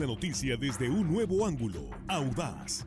la noticia desde un nuevo ángulo, audaz,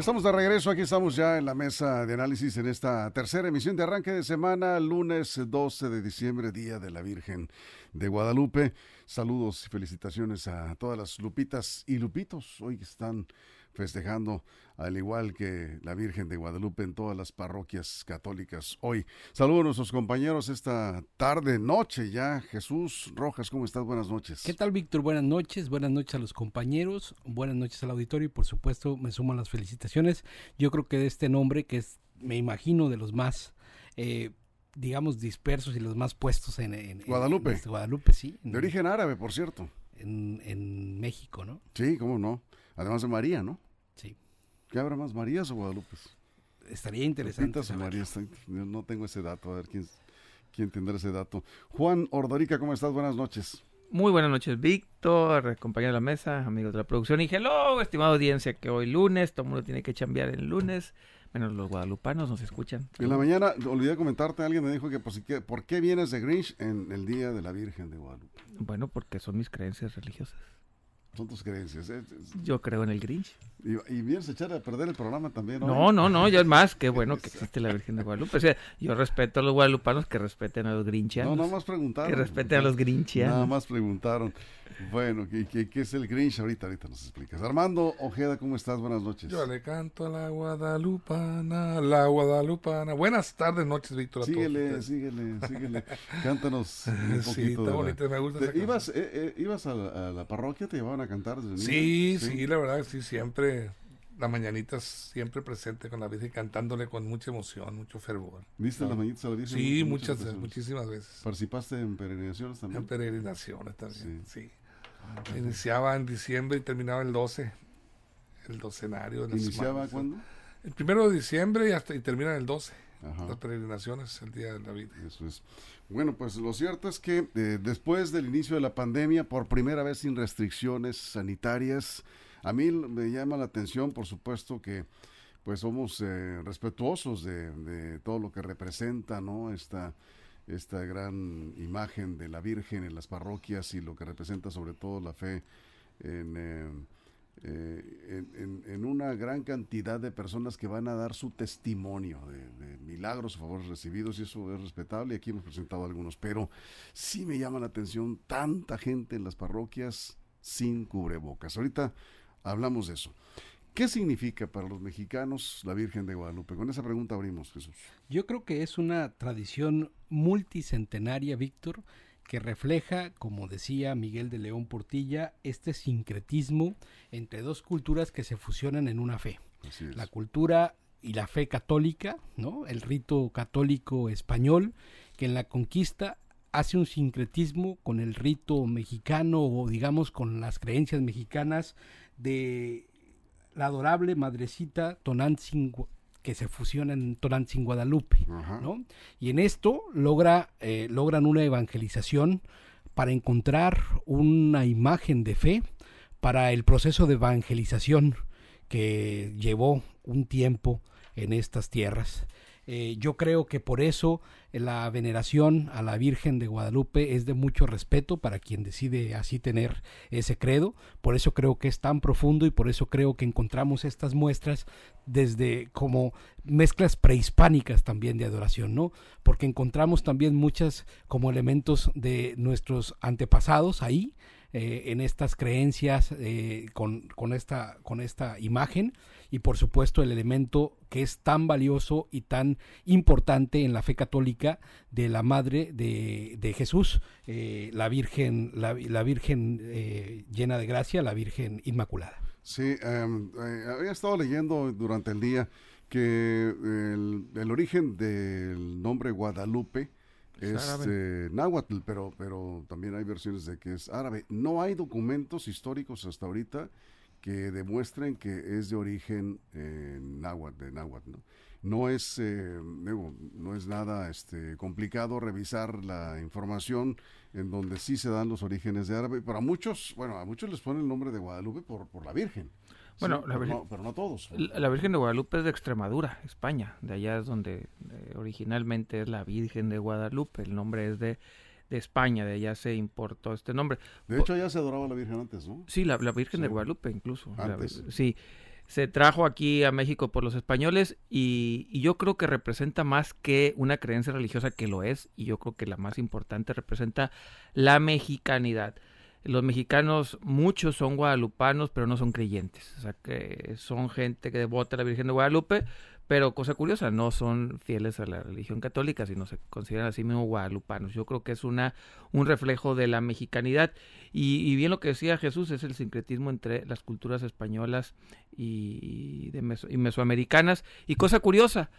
Estamos de regreso, aquí estamos ya en la mesa de análisis en esta tercera emisión de arranque de semana, lunes 12 de diciembre, Día de la Virgen de Guadalupe. Saludos y felicitaciones a todas las lupitas y lupitos hoy están festejando, al igual que la Virgen de Guadalupe en todas las parroquias católicas hoy. Saludos a nuestros compañeros esta tarde, noche ya. Jesús Rojas, ¿cómo estás? Buenas noches. ¿Qué tal, Víctor? Buenas noches, buenas noches a los compañeros, buenas noches al auditorio y por supuesto me suman las felicitaciones. Yo creo que de este nombre, que es, me imagino, de los más... Eh, digamos, dispersos y los más puestos en, en Guadalupe. En, Guadalupe, sí. de origen árabe, por cierto. En, en México, ¿no? Sí, cómo no. Además de María, ¿no? Sí. ¿Qué habrá más, Marías o Guadalupe? Estaría interesante. o María, no tengo ese dato, a ver quién, quién tendrá ese dato. Juan Ordorica, ¿cómo estás? Buenas noches. Muy buenas noches, Víctor, compañero de la mesa, amigos de la producción. Y hello, estimada audiencia, que hoy lunes, todo el mundo tiene que chambear el lunes, menos los guadalupanos nos escuchan. En la mañana, olvidé comentarte, alguien me dijo que, pues, que ¿por qué vienes de Grinch en el Día de la Virgen de Guadalupe? Bueno, porque son mis creencias religiosas. Son tus creencias. ¿eh? Yo creo en el Grinch. Y, y, vienes a echar a perder el programa también. ¿no? No, no, no, yo es más, qué bueno que existe la Virgen de Guadalupe. O sea, yo respeto a los guadalupanos que respeten a los grinchianos. No, nada más preguntaron. Que respeten a los grinchianos. Nada más preguntaron. Bueno, ¿qué, qué, qué es el Grinch? Ahorita, ahorita nos explicas. Armando Ojeda, ¿cómo estás? Buenas noches. Yo le canto a la guadalupana, la guadalupana. Buenas tardes, noches, Víctor. Síguele, síguele, síguele. Cántanos un poquito. Sí, está bonito, me gusta. ¿Ibas, eh, eh, ¿Ibas a la, a la, parroquia? ¿Te llevaban a cantar desde sí, sí, sí, la verdad, sí, siempre. La mañanita siempre presente con la Virgen, cantándole con mucha emoción, mucho fervor. ¿Viste las mañanitas a la Virgen? Sí, muchas, muchas muchísimas veces. ¿Participaste en peregrinaciones también? En peregrinaciones también, sí. sí. Iniciaba en diciembre y terminaba el 12, el docenario. De ¿Iniciaba cuándo? El primero de diciembre y, hasta, y termina el 12. Ajá. Las peregrinaciones, el día de la vida. Eso es. Bueno, pues lo cierto es que eh, después del inicio de la pandemia, por primera vez sin restricciones sanitarias, a mí me llama la atención, por supuesto, que pues somos eh, respetuosos de, de, todo lo que representa, ¿no? Esta, esta gran imagen de la Virgen en las parroquias y lo que representa sobre todo la fe en, eh, eh, en, una gran cantidad de personas que van a dar su testimonio de, milagros o favores recibidos y eso es respetable. Aquí hemos presentado algunos, pero sí me llama la atención tanta gente en las parroquias sin cubrebocas. Ahorita hablamos de eso. ¿Qué significa para los mexicanos la Virgen de Guadalupe? Con esa pregunta abrimos, Jesús. Yo creo que es una tradición multicentenaria, Víctor, que refleja, como decía Miguel de León Portilla, este sincretismo entre dos culturas que se fusionan en una fe. La cultura y la fe católica, ¿no? El rito católico español, que en la conquista hace un sincretismo con el rito mexicano o digamos con las creencias mexicanas de la adorable madrecita Tonantzin que se fusiona en Tonantzin Guadalupe, Ajá. ¿no? Y en esto logra, eh, logran una evangelización para encontrar una imagen de fe para el proceso de evangelización que llevó un tiempo en estas tierras. Eh, yo creo que por eso la veneración a la Virgen de Guadalupe es de mucho respeto para quien decide así tener ese credo. Por eso creo que es tan profundo y por eso creo que encontramos estas muestras desde como mezclas prehispánicas también de adoración, ¿no? Porque encontramos también muchas como elementos de nuestros antepasados ahí. Eh, en estas creencias eh, con, con, esta, con esta imagen y por supuesto el elemento que es tan valioso y tan importante en la fe católica de la madre de, de Jesús, eh, la Virgen, la, la Virgen eh, llena de gracia, la Virgen Inmaculada. Sí, um, eh, había estado leyendo durante el día que el, el origen del nombre Guadalupe es eh, náhuatl, pero, pero también hay versiones de que es árabe. No hay documentos históricos hasta ahorita que demuestren que es de origen eh, náhuatl, de náhuatl, ¿no? No es, eh, no es nada este, complicado revisar la información en donde sí se dan los orígenes de árabe. Para muchos, bueno, a muchos les ponen el nombre de Guadalupe por, por la Virgen. Bueno, pero, no, pero, no, todos. La, Virgen de Guadalupe es de Extremadura, España. De allá es donde eh, originalmente es la Virgen de Guadalupe. El nombre es de, de España, de allá se importó este nombre. De hecho, allá se adoraba la Virgen antes, ¿no? Sí, la, Virgen de Guadalupe incluso. Antes. sí se trajo aquí a México por los españoles y, yo creo que representa más que una creencia religiosa que lo es y yo creo que la más importante representa la mexicanidad. Los mexicanos, muchos son guadalupanos, pero no son creyentes. O sea, que son gente que devota a la Virgen de Guadalupe, pero cosa curiosa, no son fieles a la religión católica, sino se consideran a sí mismos guadalupanos. Yo creo que es una, un reflejo de la mexicanidad. Y, bien lo que decía Jesús es el sincretismo entre las culturas españolas y, de y mesoamericanas. Y cosa curiosa,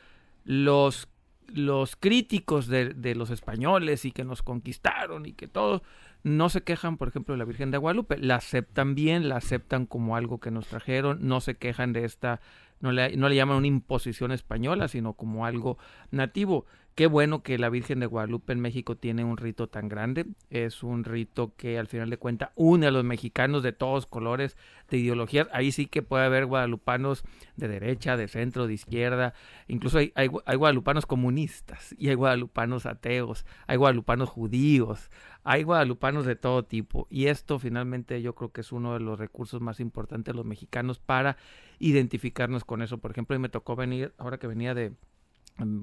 los los críticos de, de, los españoles y que nos conquistaron y que todo, no se quejan, por ejemplo, de la Virgen de Guadalupe, la aceptan bien, la aceptan como algo que nos trajeron, no se quejan de esta no le, no le llaman una imposición española, sino como algo nativo. Qué bueno que la Virgen de Guadalupe en México tiene un rito tan grande. Es un rito que al final de cuentas une a los mexicanos de todos colores, de ideologías. Ahí sí que puede haber guadalupanos de derecha, de centro, de izquierda. Incluso hay, guadalupanos comunistas y hay guadalupanos ateos, hay guadalupanos judíos, hay guadalupanos de todo tipo. Y esto finalmente yo creo que es uno de los recursos más importantes de los mexicanos para identificarnos con eso. Por ejemplo, mí me tocó venir, ahora que venía de,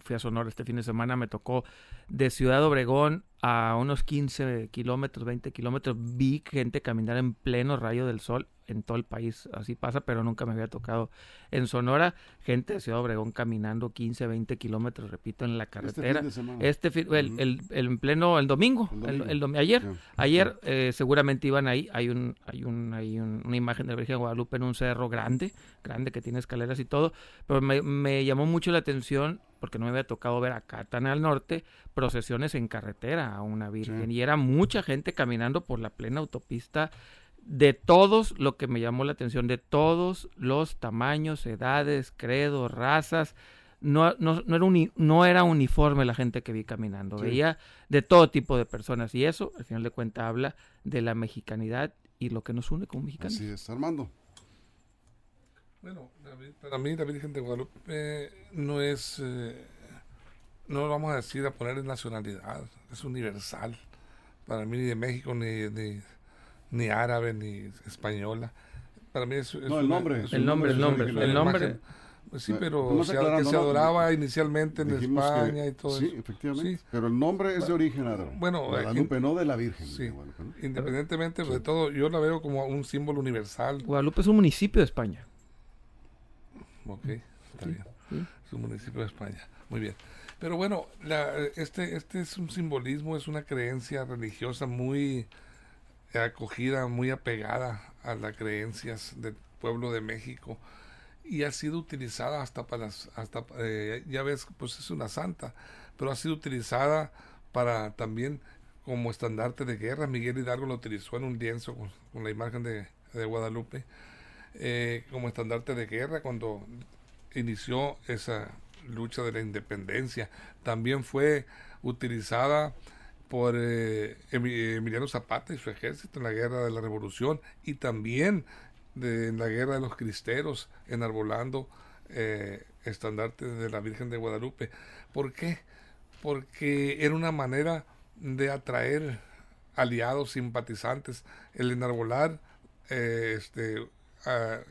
fui a Sonora este fin de semana, me tocó de Ciudad Obregón a unos 15 kilómetros, 20 kilómetros, vi gente caminar en pleno rayo del sol en todo el país así pasa, pero nunca me había tocado. En Sonora, gente de Ciudad Obregón caminando 15, 20 kilómetros, repito, en la este carretera. Este, el, el, en pleno, el domingo, el, ayer, ayer eh, seguramente iban ahí, hay un, hay un, hay una imagen de la Virgen de Guadalupe en un cerro grande, grande que tiene escaleras y todo, pero me, me llamó mucho la atención porque no me había tocado ver acá tan al norte procesiones en carretera a una virgen y era mucha gente caminando por la plena autopista de todos, lo que me llamó la atención, de todos los tamaños, edades, credos, razas, no, no, no, era, no era uniforme la gente que vi caminando, veía de todo tipo de personas y eso, al final de cuentas, habla de la mexicanidad y lo que nos une como mexicanos. Así es, Armando. Bueno, para mí la Virgen de Guadalupe no es, eh, no lo vamos a decir a poner en nacionalidad, es universal. Para mí ni de México ni de ni árabe ni española. Para mí es, no, el nombre, el nombre, el nombre, el nombre. Pues sí, pero se, que se adoraba inicialmente en España y todo sí, efectivamente. Pero el nombre es de origen árabe. Bueno, Guadalupe, no de la Virgen. Sí. Independientemente de todo, yo la veo como un símbolo universal. Guadalupe es un municipio de España. Ok, está bien. Es un municipio de España. Muy bien. Pero bueno, la, este, este es un simbolismo, es una creencia religiosa muy acogida, muy apegada a las creencias del pueblo de México y ha sido utilizada hasta para las, hasta eh, ya ves pues es una santa pero ha sido utilizada para también como estandarte de guerra. Miguel Hidalgo lo utilizó en un lienzo con, la imagen de, Guadalupe eh, como estandarte de guerra cuando inició esa lucha de la independencia. También fue utilizada por eh, Emiliano Zapata y su ejército en la guerra de la revolución y también de, en la guerra de los cristeros enarbolando eh, estandartes de la Virgen de Guadalupe. ¿Por qué? Porque era una manera de atraer aliados, simpatizantes, el enarbolar eh, este,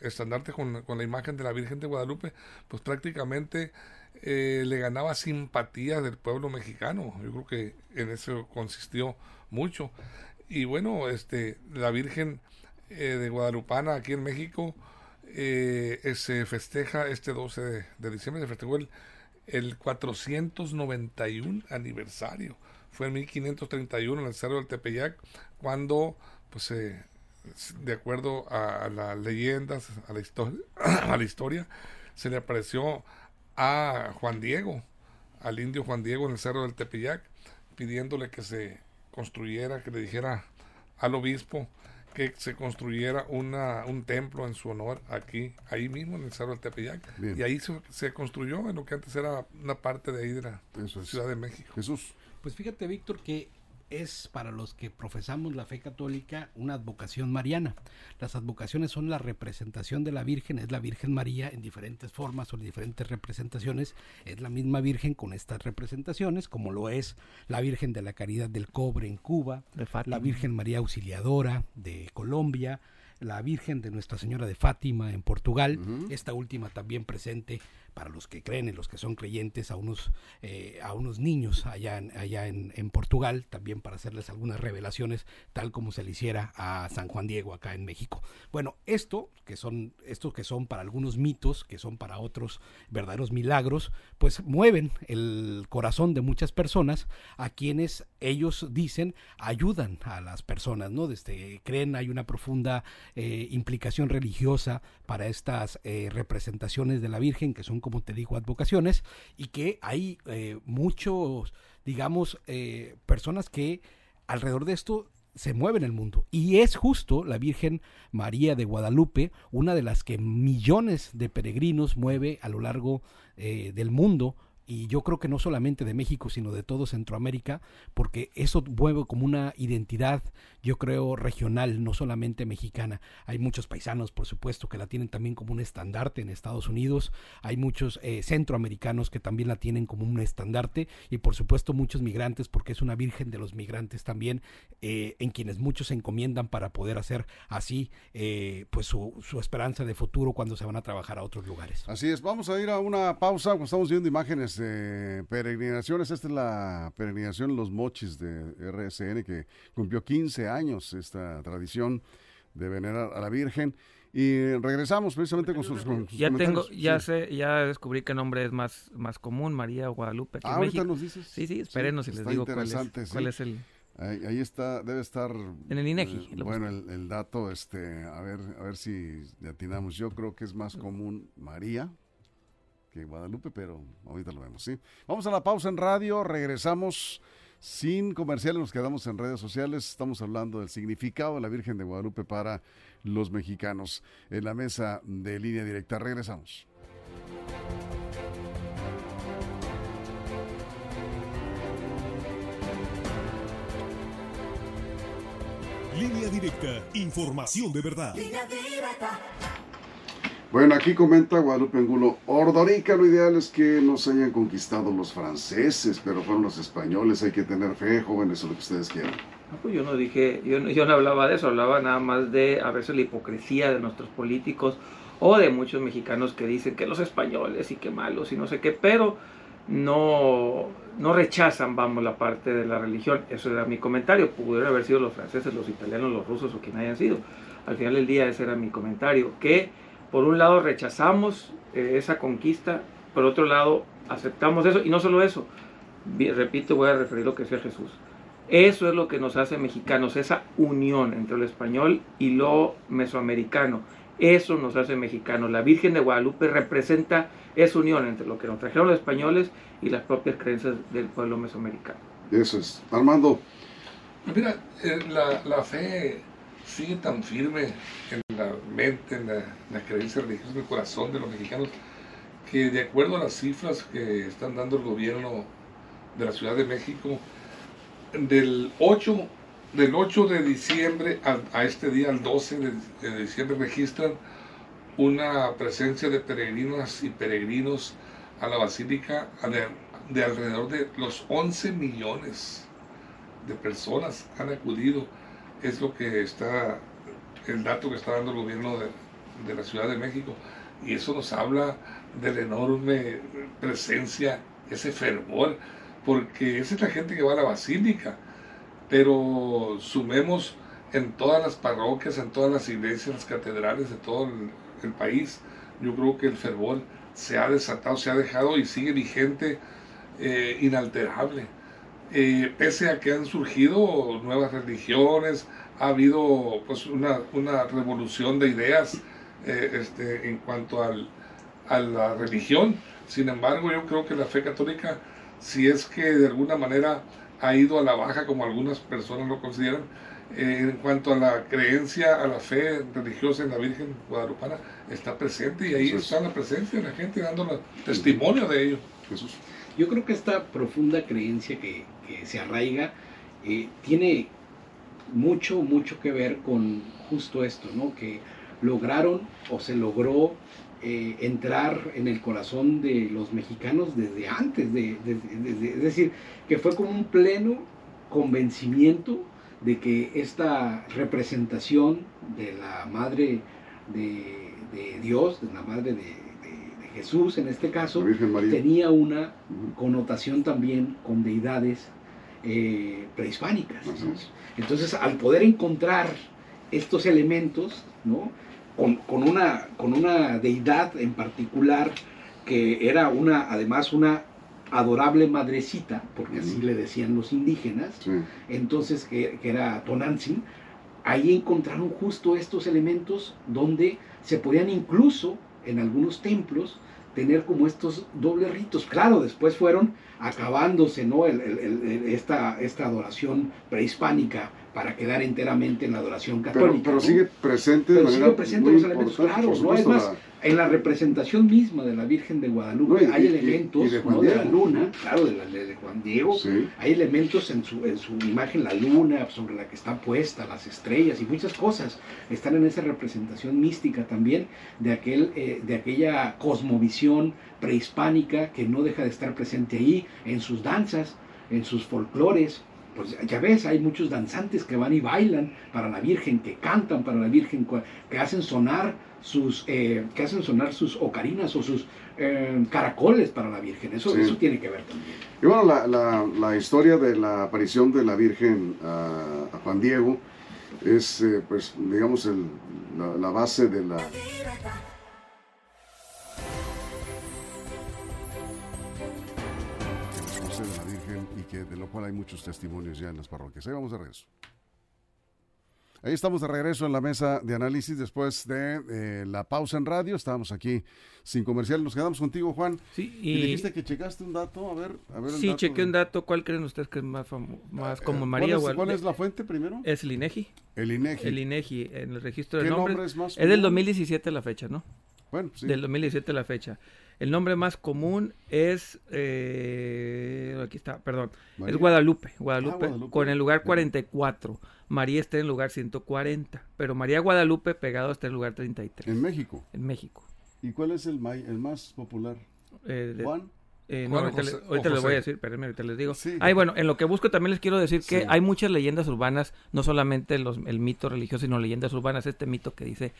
estandarte con, con la imagen de la Virgen de Guadalupe, pues prácticamente eh, le ganaba simpatía del pueblo mexicano. Yo creo que en eso consistió mucho. Y bueno, este, la Virgen eh, de Guadalupana aquí en México eh, se festeja este 12 de, diciembre, se festejó el, el 491 aniversario. Fue en 1531 en el Cerro del Tepeyac, cuando, pues, de acuerdo a, las leyendas, a la historia, se le apareció a Juan Diego, al indio Juan Diego en el cerro del Tepeyac, pidiéndole que se construyera, que le dijera al obispo que se construyera una, un templo en su honor aquí, ahí mismo en el Cerro del Tepeyac. Y ahí se, construyó en lo que antes era una parte de ahí de la Ciudad de México. Jesús. Pues fíjate, Víctor, que es para los que profesamos la fe católica una advocación mariana. Las advocaciones son la representación de la Virgen, es la Virgen María en diferentes formas o en diferentes representaciones, es la misma Virgen con estas representaciones, como lo es la Virgen de la Caridad del Cobre en Cuba, la Virgen María Auxiliadora de Colombia, la Virgen de Nuestra Señora de Fátima en Portugal, esta última también presente para los que creen, y los que son creyentes, a unos, eh, a unos niños allá, en, allá en, Portugal, también para hacerles algunas revelaciones, tal como se le hiciera a San Juan Diego acá en México. Bueno, esto, que son, estos que son para algunos mitos, que son para otros verdaderos milagros, pues mueven el corazón de muchas personas a quienes ellos dicen ayudan a las personas, ¿no? Desde creen hay una profunda eh, implicación religiosa para estas eh, representaciones de la Virgen que son como te digo, advocaciones, y que hay eh, muchos, digamos, eh, personas que alrededor de esto se mueven el mundo. Y es justo la Virgen María de Guadalupe, una de las que millones de peregrinos mueve a lo largo eh, del mundo y yo creo que no solamente de México, sino de todo Centroamérica, porque eso mueve como una identidad, yo creo, regional, no solamente mexicana. Hay muchos paisanos, por supuesto, que la tienen también como un estandarte en Estados Unidos, hay muchos eh, centroamericanos que también la tienen como un estandarte, y por supuesto muchos migrantes, porque es una virgen de los migrantes también, eh, en quienes muchos se encomiendan para poder hacer así, eh, pues su, su esperanza de futuro cuando se van a trabajar a otros lugares. Así es, vamos a ir a una pausa, estamos viendo imágenes peregrinaciones. Esta es la peregrinación Los Mochis de RSN que cumplió 15 años esta tradición de venerar a la Virgen. Y regresamos precisamente con sus, Ya tengo, ya sé, ya descubrí qué nombre es más, más común, María Guadalupe. ah, ahorita nos dices. Sí, sí, espérenos y les digo cuál es, cuál es el... Ahí, está, debe estar. En el INEGI. Eh, bueno, el, el, dato, este, a ver, a ver si atinamos. Yo creo que es más común María, Guadalupe, pero ahorita lo vemos, ¿sí? Vamos a la pausa en radio, regresamos sin comerciales, nos quedamos en redes sociales, estamos hablando del significado de la Virgen de Guadalupe para los mexicanos en la mesa de línea directa. Regresamos. Línea directa, información de verdad. Bueno, aquí comenta Guadalupe Angulo, Ordorica lo ideal es que nos hayan conquistado los franceses, pero fueron los españoles, hay que tener fe, jóvenes, o lo que ustedes quieran. Ah, pues yo no dije, yo no, yo no hablaba de eso, hablaba nada más de a veces la hipocresía de nuestros políticos o de muchos mexicanos que dicen que los españoles y que malos y no sé qué, pero no, no rechazan, vamos, la parte de la religión. Eso era mi comentario. Pudieron haber sido los franceses, los italianos, los rusos o quien hayan sido. Al final del día ese era mi comentario. Que por un lado rechazamos eh, esa conquista, por otro lado aceptamos eso, y no solo eso, repito, voy a referir lo que decía Jesús. Eso es lo que nos hace mexicanos, esa unión entre lo español y lo mesoamericano. Eso nos hace mexicanos. La Virgen de Guadalupe representa esa unión entre lo que nos trajeron los españoles y las propias creencias del pueblo mesoamericano. Eso es. Armando. Mira, eh, la, la fe sigue tan firme en mente, en la, creencia religiosa, en el corazón de los mexicanos, que de acuerdo a las cifras que están dando el gobierno de la Ciudad de México, del 8, del 8 de diciembre a, este día, al 12 de, diciembre, registran una presencia de peregrinos y peregrinos a la basílica de, de alrededor de los 11 millones de personas han acudido. Es lo que está, el dato que está dando el gobierno de, la Ciudad de México. Y eso nos habla de la enorme presencia, ese fervor, porque esa es la gente que va a la basílica. Pero sumemos en todas las parroquias, en todas las iglesias, las catedrales de todo el, país, yo creo que el fervor se ha desatado, se ha dejado y sigue vigente, eh, inalterable. Eh, pese a que han surgido nuevas religiones, ha habido pues una, revolución de ideas eh, este, en cuanto al, a la religión. Sin embargo, yo creo que la fe católica, si es que de alguna manera ha ido a la baja, como algunas personas lo consideran, eh, en cuanto a la creencia, a la fe religiosa en la Virgen Guadalupana, está presente y ahí está la presencia de la gente dando testimonio de ello. Jesús. Yo creo que esta profunda creencia que, se arraiga eh, tiene mucho, mucho que ver con justo esto, ¿no? Que lograron o se logró eh, entrar en el corazón de los mexicanos desde antes, de, es decir, que fue como un pleno convencimiento de que esta representación de la madre de, Dios, de la madre de, Jesús en este caso, tenía una connotación también con deidades eh, prehispánicas. Entonces, al poder encontrar estos elementos, ¿no? Con, una, con una deidad en particular que era una, además una adorable madrecita, porque así le decían los indígenas, entonces que, que, era Tonantzin, ahí encontraron justo estos elementos donde se podían incluso en algunos templos tener como estos dobles ritos. Claro, después fueron acabándose ¿no? esta, esta adoración prehispánica para quedar enteramente en la adoración católica. Pero, sigue presente pero sigue presente los elementos, claro, ¿no? Es más, en la representación misma de la Virgen de Guadalupe hay elementos de, la luna, claro, de, la, de Juan Diego, hay elementos en su, en su imagen, la luna sobre la que está puesta, las estrellas y muchas cosas. Están en esa representación mística también de, aquel, eh, de aquella cosmovisión prehispánica que no deja de estar presente ahí en sus danzas, en sus folclores, pues ya ves, hay muchos danzantes que van y bailan para la Virgen, que cantan para la Virgen, que hacen sonar sus, eh, que hacen sonar sus ocarinas o sus eh, caracoles para la Virgen. Eso, eso tiene que ver también. Y bueno, la, la, historia de la aparición de la Virgen a, Juan Diego es, eh, pues, digamos, el, la base de la de lo cual hay muchos testimonios ya en las parroquias. Ahí vamos de regreso. Ahí estamos de regreso en la mesa de análisis después de eh, la pausa en radio. Estábamos aquí sin comercial. Nos quedamos contigo, Juan. Sí, y, dijiste que checaste un dato. A ver, a ver. Sí, chequé un dato. ¿Cuál creen ustedes que es más, más como eh, María? ¿Cuál es, ¿Cuál es la fuente primero? Es el INEGI. El INEGI. El INEGI, en el registro de nombres. Nombre es, más es del 2017 la fecha, ¿no? Bueno, sí. Del 2017 la fecha. El nombre más común es, eh, aquí está, perdón, es ah, Guadalupe, Guadalupe, con el lugar 44. María está en el lugar 140, pero María Guadalupe pegado está en el lugar 33. ¿En México? En México. ¿Y cuál es el, el más popular? Eh, ¿Juan? Eh, no, ahorita, les voy a decir, espérenme, ahorita les digo. Sí. Ay, bueno, en lo que busco también les quiero decir que hay muchas leyendas urbanas, no solamente los, el mito religioso, sino leyendas urbanas. Este mito que dice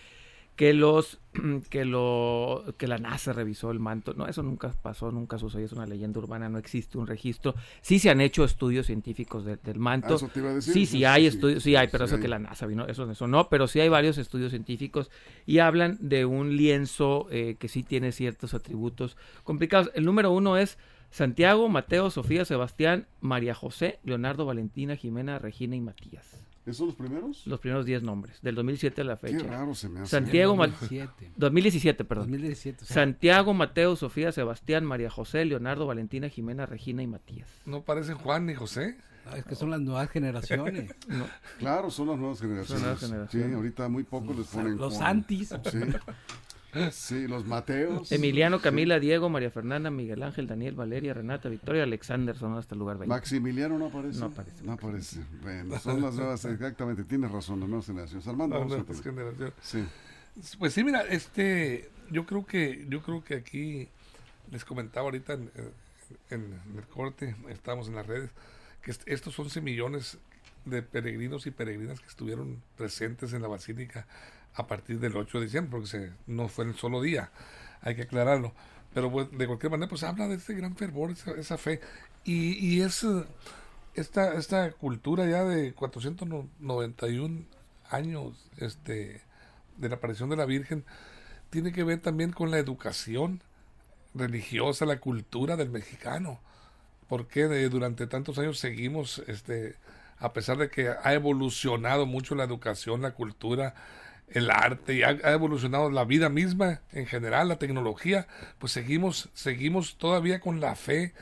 que los que lo que la NASA revisó el manto. No, eso nunca pasó, nunca sucedió, es una leyenda urbana, no existe un registro. Sí se han hecho estudios científicos del manto. Ah, te iba a decir, sí, sí hay estudios, sí hay, pero eso que la NASA vino, eso, eso no, pero sí hay varios estudios científicos y hablan de un lienzo eh, que sí tiene ciertos atributos complicados. El número uno es Santiago, Mateo, Sofía, Sebastián, María José, Leonardo, Valentina, Jimena, Regina y Matías. ¿Esos son los primeros? Los primeros 10 nombres, del 2007 a la fecha. Qué raro se me hace. Santiago, 2017. perdón. 2017, Santiago, Mateo, Sofía, Sebastián, María José, Leonardo, Valentina, Jimena, Regina y Matías. ¿No parecen Juan ni José? es que son las nuevas generaciones. Claro, son las nuevas generaciones. Sí, ahorita muy poco les ponen Los antis. Sí. Sí, los Mateos. Emiliano, Camila, Diego, María Fernanda, Miguel Ángel, Daniel, Valeria, Renata, Victoria, Alexander son hasta el lugar 20. Maximiliano no aparece. No aparece. No aparece. Bueno, son las nuevas, exactamente, tienes razón, las nuevas generaciones. Armando, nuevas generaciones. Sí. Pues sí, mira, este, yo creo que, yo creo que aquí les comentaba ahorita en, el corte, estábamos en las redes, que estos 11 millones de peregrinos y peregrinas que estuvieron presentes en la basílica a partir del 8 de diciembre, porque no fue en el solo día, hay que aclararlo. Pero de cualquier manera, pues habla de este gran fervor, esa, fe. Y, y es esta, esta cultura ya de 491 años este, de la aparición de la Virgen, tiene que ver también con la educación religiosa, la cultura del mexicano. Porque durante tantos años seguimos, este, a pesar de que ha evolucionado mucho la educación, la cultura, el arte y ha, evolucionado la vida misma en general, la tecnología, pues seguimos, seguimos todavía con la fe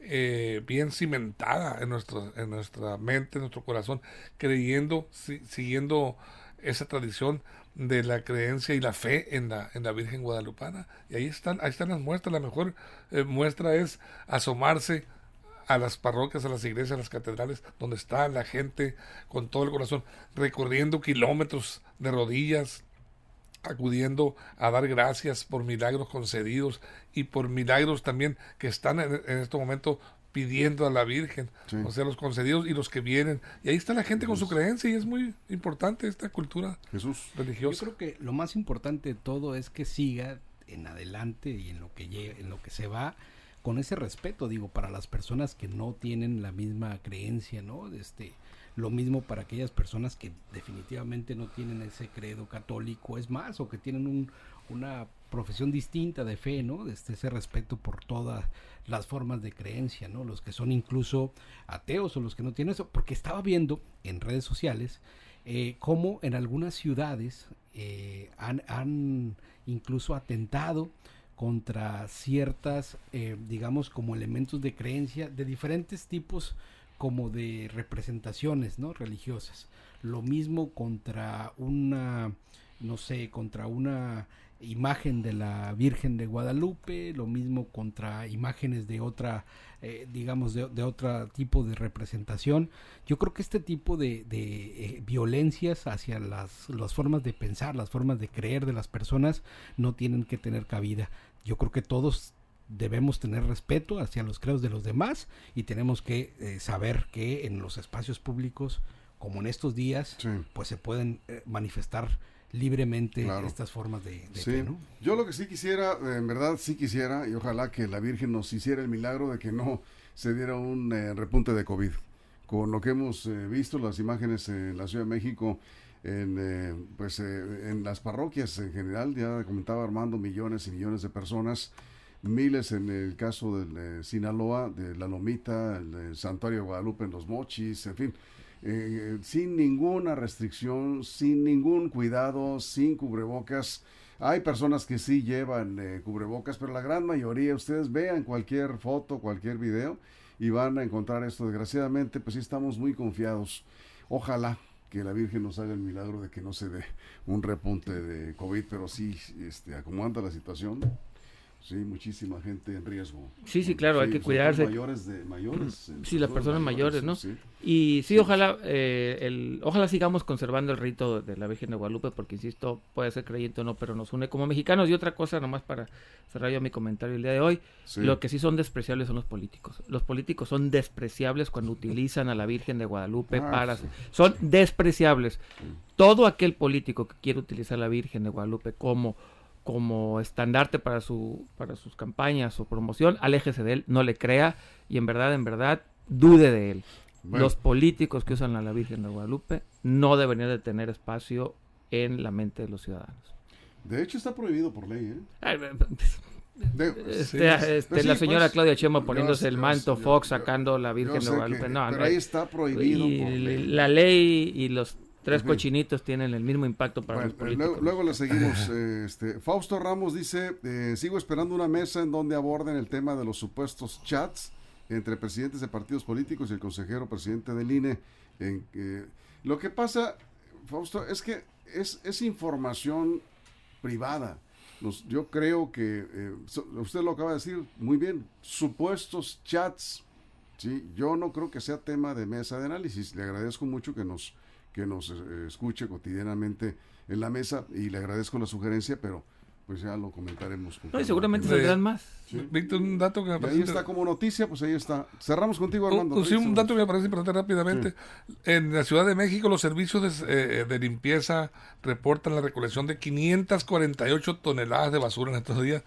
eh, bien cimentada en, nuestro, en nuestra mente, en nuestro corazón, creyendo, siguiendo esa tradición de la creencia y la fe en la, en la Virgen Guadalupana. Y ahí están, ahí están las muestras. La mejor eh, muestra es asomarse a las parroquias, a las iglesias, a las catedrales, donde está la gente con todo el corazón, recorriendo kilómetros de rodillas, acudiendo a dar gracias por milagros concedidos y por milagros también que están en, este momento pidiendo a la Virgen, o sea, los concedidos y los que vienen. Y ahí está la gente con su creencia y es muy importante esta cultura Jesús. religiosa. Yo creo que lo más importante de todo es que siga en adelante y en lo que en lo que se va con ese respeto, digo, para las personas que no tienen la misma creencia, ¿no? Este, lo mismo para aquellas personas que definitivamente no tienen ese credo católico, es más, o que tienen un, una profesión distinta de fe, ¿no? Este, ese respeto por todas las formas de creencia, ¿no? Los que son incluso ateos o los que no tienen eso, porque estaba viendo en redes sociales eh, cómo en algunas ciudades eh, han, han incluso atentado contra ciertas, eh, digamos, como elementos de creencia de diferentes tipos como de representaciones, ¿no? Religiosas. Lo mismo contra una, no sé, contra una imagen de la Virgen de Guadalupe, lo mismo contra imágenes de otra, eh, digamos, de, de, otro tipo de representación. Yo creo que este tipo de, de eh, violencias hacia las, las formas de pensar, las formas de creer de las personas no tienen que tener cabida yo creo que todos debemos tener respeto hacia los credos de los demás y tenemos que eh, saber que en los espacios públicos, como en estos días, pues se pueden eh, manifestar libremente estas formas de, sí. Yo lo que sí quisiera, en verdad sí quisiera, y ojalá que la Virgen nos hiciera el milagro de que no se diera un eh, repunte de COVID. Con lo que hemos visto, las imágenes en la Ciudad de México, en, eh, pues, eh, en las parroquias en general, ya comentaba Armando, millones y millones de personas, miles en el caso de Sinaloa, de La Lomita, el, Santuario de Guadalupe en Los Mochis, en fin, eh, sin ninguna restricción, sin ningún cuidado, sin cubrebocas. Hay personas que sí llevan cubrebocas, pero la gran mayoría, ustedes vean cualquier foto, cualquier video y van a encontrar esto. Desgraciadamente, pues sí estamos muy confiados. Ojalá, que la Virgen nos haga el milagro de que no se dé un repunte de COVID, pero sí, este, acomodando la situación, Sí, muchísima gente en riesgo. Sí, sí, claro, hay que cuidarse. Mayores de mayores. Sí, las personas mayores, ¿no? Y sí, ojalá, eh, el, ojalá sigamos conservando el rito de la Virgen de Guadalupe, porque insisto, puede ser creyente o no, pero nos une como mexicanos. Y otra cosa, nomás para cerrar yo mi comentario el día de hoy, lo que sí son despreciables son los políticos. Los políticos son despreciables cuando utilizan a la Virgen de Guadalupe ah, para, son despreciables. Todo aquel político que quiere utilizar a la Virgen de Guadalupe como como estandarte para su para sus campañas o promoción, aléjese de él, no le crea y en verdad, en verdad, dude de él. Los políticos que usan a la Virgen de Guadalupe no deberían de tener espacio en la mente de los ciudadanos. De hecho está prohibido por ley, ¿eh? este, este, la señora pues, Claudia Chema poniéndose el manto, Fox sacando la Virgen de Guadalupe. no, pero ahí está prohibido. La ley y los Tres cochinitos tienen el mismo impacto para los políticos. Luego, le seguimos. este, Fausto Ramos dice, eh, sigo esperando una mesa en donde aborden el tema de los supuestos chats entre presidentes de partidos políticos y el consejero presidente del INE. En, lo que pasa, Fausto, es que es, es información privada. yo creo que, eh, usted lo acaba de decir muy bien, supuestos chats. ¿sí? Yo no creo que sea tema de mesa de análisis. Le agradezco mucho que nos que nos eh, escuche cotidianamente en la mesa y le agradezco la sugerencia, pero pues ya lo comentaremos. no, y seguramente saldrán más. Víctor, un dato que me parece... Ahí está como noticia, pues ahí está. Cerramos contigo, Armando. sí, un dato que me parece importante rápidamente. En la Ciudad de México, los servicios de, eh, limpieza reportan la recolección de 548 toneladas de basura en estos días.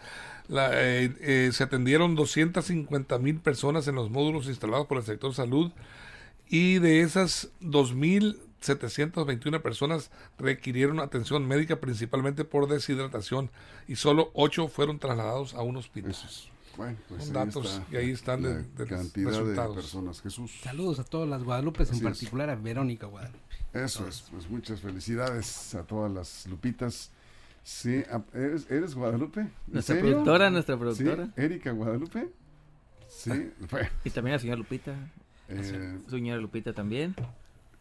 La, eh, se atendieron 250 mil personas en los módulos instalados por el sector salud y de esas 2.000 721 personas requirieron atención médica principalmente por deshidratación y solo 8 fueron trasladados a un hospital. Bueno, pues Son datos y ahí están de, de cantidad de personas. Jesús. Saludos a todas las Guadalupes, en particular a Verónica Guadalupe. Eso es, pues muchas felicidades a todas las Lupitas. Sí, ¿eres, eres Guadalupe? Nuestra productora, nuestra productora. ¿Erika Guadalupe? Sí, fue. Y también la señora Lupita. eh, Señora Lupita también.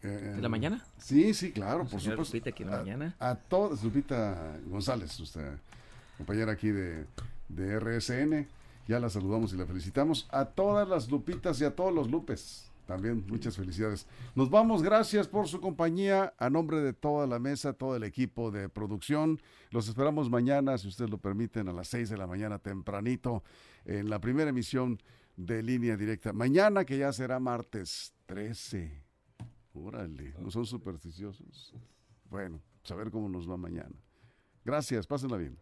Eh, ¿De la mañana? Sí, sí, claro, por supuesto. Lupita aquí en la A- mañana. A todas, Lupita González, usted, compañera aquí de, de RSN, ya la saludamos y la felicitamos. A todas las Lupitas y a todos los Lupes, también muchas felicidades. Nos vamos, gracias por su compañía, a nombre de toda la mesa, todo el equipo de producción. Los esperamos mañana, si ustedes lo permiten, a las 6 de la mañana tempranito, en la primera emisión de línea directa. Mañana, que ya será martes 13. Órale, no son supersticiosos. Bueno, pues a ver cómo nos va mañana. Gracias, pásenla bien.